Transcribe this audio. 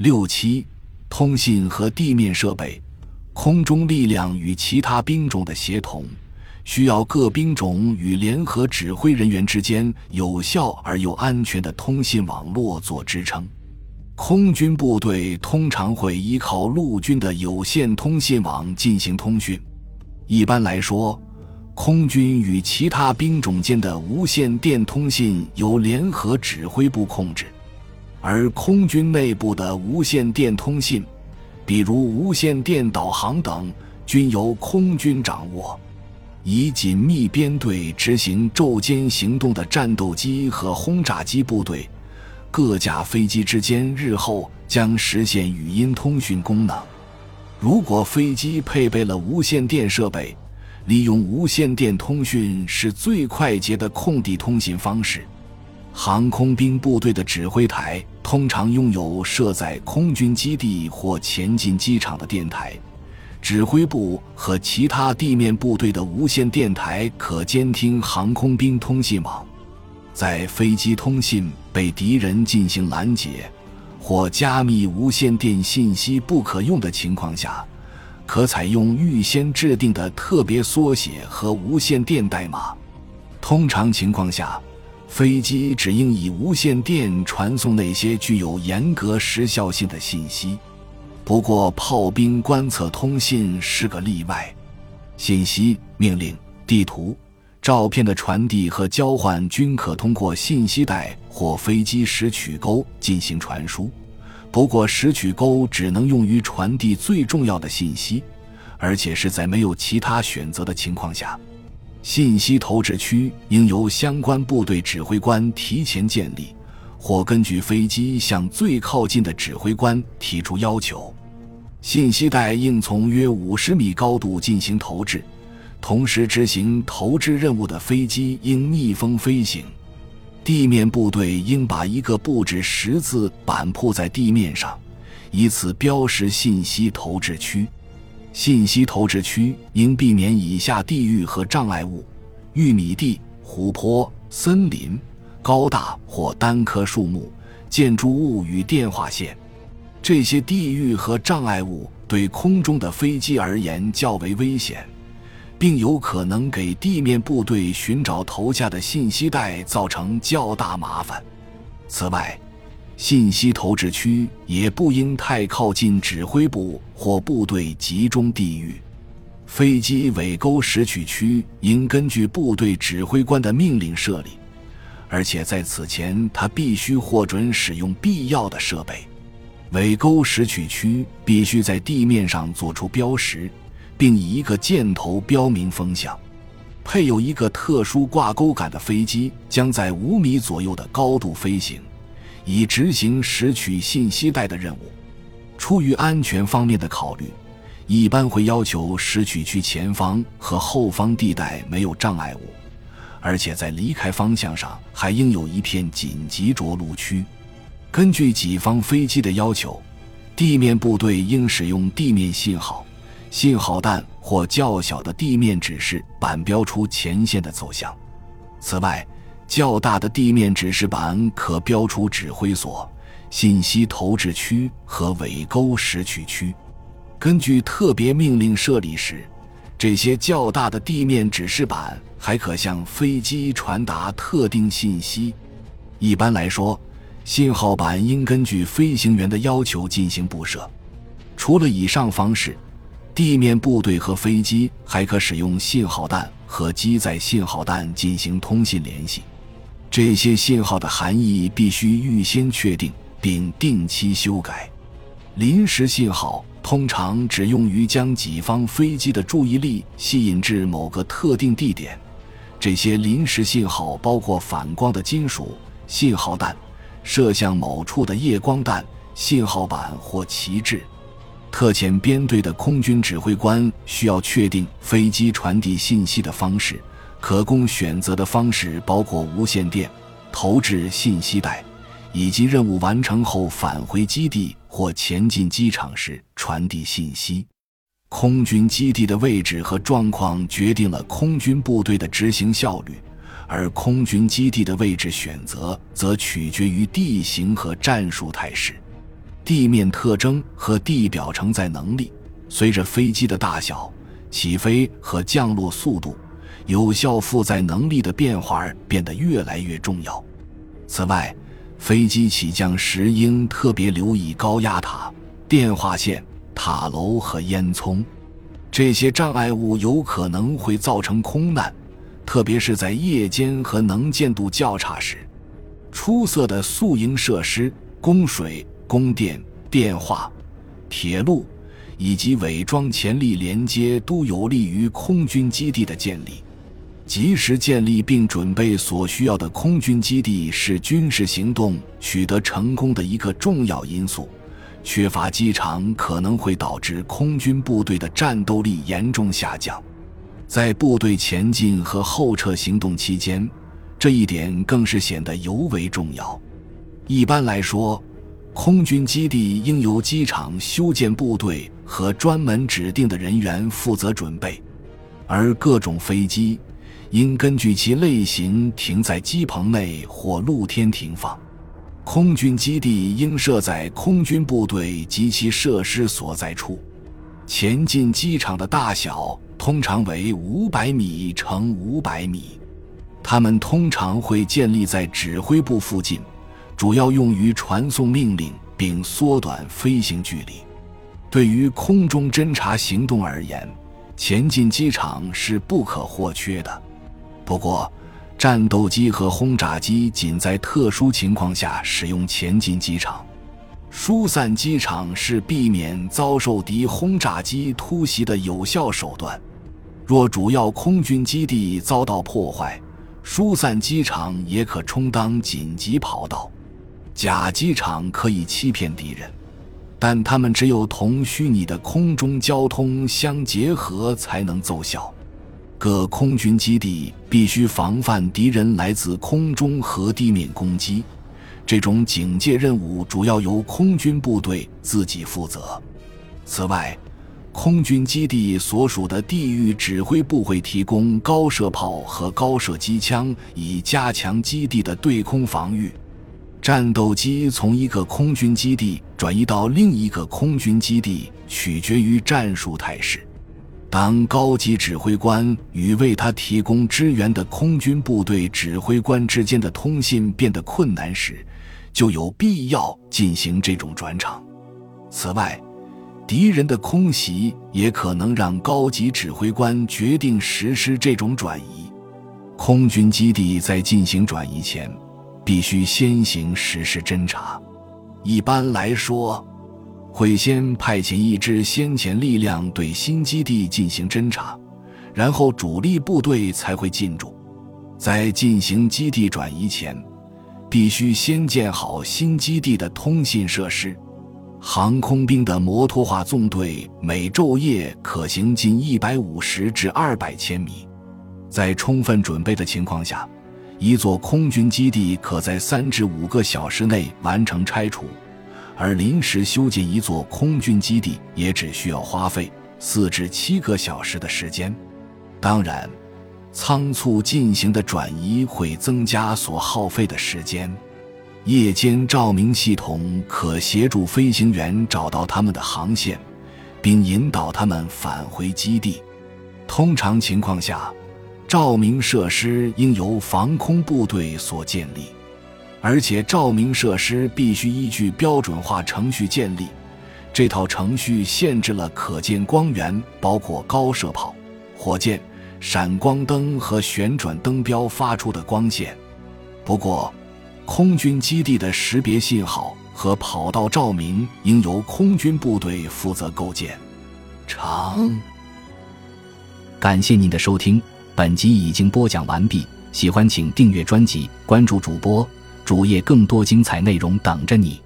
六七，通信和地面设备，空中力量与其他兵种的协同，需要各兵种与联合指挥人员之间有效而又安全的通信网络做支撑。空军部队通常会依靠陆军的有线通信网进行通讯。一般来说，空军与其他兵种间的无线电通信由联合指挥部控制。而空军内部的无线电通信，比如无线电导航等，均由空军掌握。以紧密编队执行昼间行动的战斗机和轰炸机部队，各架飞机之间日后将实现语音通讯功能。如果飞机配备了无线电设备，利用无线电通讯是最快捷的空地通信方式。航空兵部队的指挥台通常拥有设在空军基地或前进机场的电台，指挥部和其他地面部队的无线电台可监听航空兵通信网。在飞机通信被敌人进行拦截或加密无线电信息不可用的情况下，可采用预先制定的特别缩写和无线电代码。通常情况下。飞机只应以无线电传送那些具有严格时效性的信息，不过炮兵观测通信是个例外。信息、命令、地图、照片的传递和交换均可通过信息带或飞机拾取钩进行传输，不过拾取钩只能用于传递最重要的信息，而且是在没有其他选择的情况下。信息投掷区应由相关部队指挥官提前建立，或根据飞机向最靠近的指挥官提出要求。信息带应从约五十米高度进行投掷，同时执行投掷任务的飞机应逆风飞行。地面部队应把一个布置十字板铺在地面上，以此标识信息投掷区。信息投掷区应避免以下地域和障碍物：玉米地、湖泊、森林、高大或单棵树木、建筑物与电话线。这些地域和障碍物对空中的飞机而言较为危险，并有可能给地面部队寻找投下的信息带造成较大麻烦。此外，信息投掷区也不应太靠近指挥部或部队集中地域。飞机尾钩拾取区应根据部队指挥官的命令设立，而且在此前他必须获准使用必要的设备。尾钩拾取区必须在地面上做出标识，并以一个箭头标明风向。配有一个特殊挂钩杆的飞机将在五米左右的高度飞行。以执行拾取信息带的任务。出于安全方面的考虑，一般会要求拾取区前方和后方地带没有障碍物，而且在离开方向上还应有一片紧急着陆区。根据己方飞机的要求，地面部队应使用地面信号、信号弹或较小的地面指示板标出前线的走向。此外，较大的地面指示板可标出指挥所、信息投掷区和尾钩拾取区。根据特别命令设立时，这些较大的地面指示板还可向飞机传达特定信息。一般来说，信号板应根据飞行员的要求进行布设。除了以上方式，地面部队和飞机还可使用信号弹和机载信号弹进行通信联系。这些信号的含义必须预先确定并定期修改。临时信号通常只用于将己方飞机的注意力吸引至某个特定地点。这些临时信号包括反光的金属信号弹、射向某处的夜光弹、信号板或旗帜。特遣编队的空军指挥官需要确定飞机传递信息的方式。可供选择的方式包括无线电、投掷信息带，以及任务完成后返回基地或前进机场时传递信息。空军基地的位置和状况决定了空军部队的执行效率，而空军基地的位置选择则取决于地形和战术态势。地面特征和地表承载能力，随着飞机的大小、起飞和降落速度、有效负载能力的变化而变得越来越重要。此外，飞机起降时应特别留意高压塔、电话线、塔楼和烟囱，这些障碍物有可能会造成空难，特别是在夜间和能见度较差时。出色的宿营设施、供水、供电、电话、铁路以及伪装潜力连接都有利于空军基地的建立。及时建立并准备所需要的空军基地是军事行动取得成功的一个重要因素。缺乏机场可能会导致空军部队的战斗力严重下降。在部队前进和后撤行动期间，这一点更是显得尤为重要。一般来说，空军基地应由机场修建部队和专门指定的人员负责准备，而各种飞机。应根据其类型停在机棚内或露天停放。空军基地应设在空军部队及其设施所在处。前进机场的大小通常为五百米乘五百米，它们通常会建立在指挥部附近，主要用于传送命令并缩短飞行距离。对于空中侦察行动而言，前进机场是不可或缺的。不过，战斗机和轰炸机仅在特殊情况下使用前进机场。疏散机场是避免遭受敌轰炸机突袭的有效手段。若主要空军基地遭到破坏，疏散机场也可充当紧急跑道。假机场可以欺骗敌人，但它们只有同虚拟的空中交通相结合才能奏效。各空军基地必须防范敌人来自空中和地面攻击，这种警戒任务主要由空军部队自己负责。此外，空军基地所属的地域指挥部会提供高射炮和高射机枪，以加强基地的对空防御。战斗机从一个空军基地转移到另一个空军基地，取决于战术态势。当高级指挥官与为他提供支援的空军部队指挥官之间的通信变得困难时，就有必要进行这种转场。此外，敌人的空袭也可能让高级指挥官决定实施这种转移。空军基地在进行转移前，必须先行实施侦察。一般来说。会先派遣一支先遣力量对新基地进行侦查，然后主力部队才会进驻。在进行基地转移前，必须先建好新基地的通信设施。航空兵的摩托化纵队每昼夜可行近一百五十至二百千米，在充分准备的情况下，一座空军基地可在三至五个小时内完成拆除。而临时修建一座空军基地也只需要花费四至七个小时的时间。当然，仓促进行的转移会增加所耗费的时间。夜间照明系统可协助飞行员找到他们的航线，并引导他们返回基地。通常情况下，照明设施应由防空部队所建立。而且，照明设施必须依据标准化程序建立。这套程序限制了可见光源，包括高射炮、火箭、闪光灯和旋转灯标发出的光线。不过，空军基地的识别信号和跑道照明应由空军部队负责构建。长。感谢您的收听，本集已经播讲完毕。喜欢请订阅专辑，关注主播。主页更多精彩内容等着你。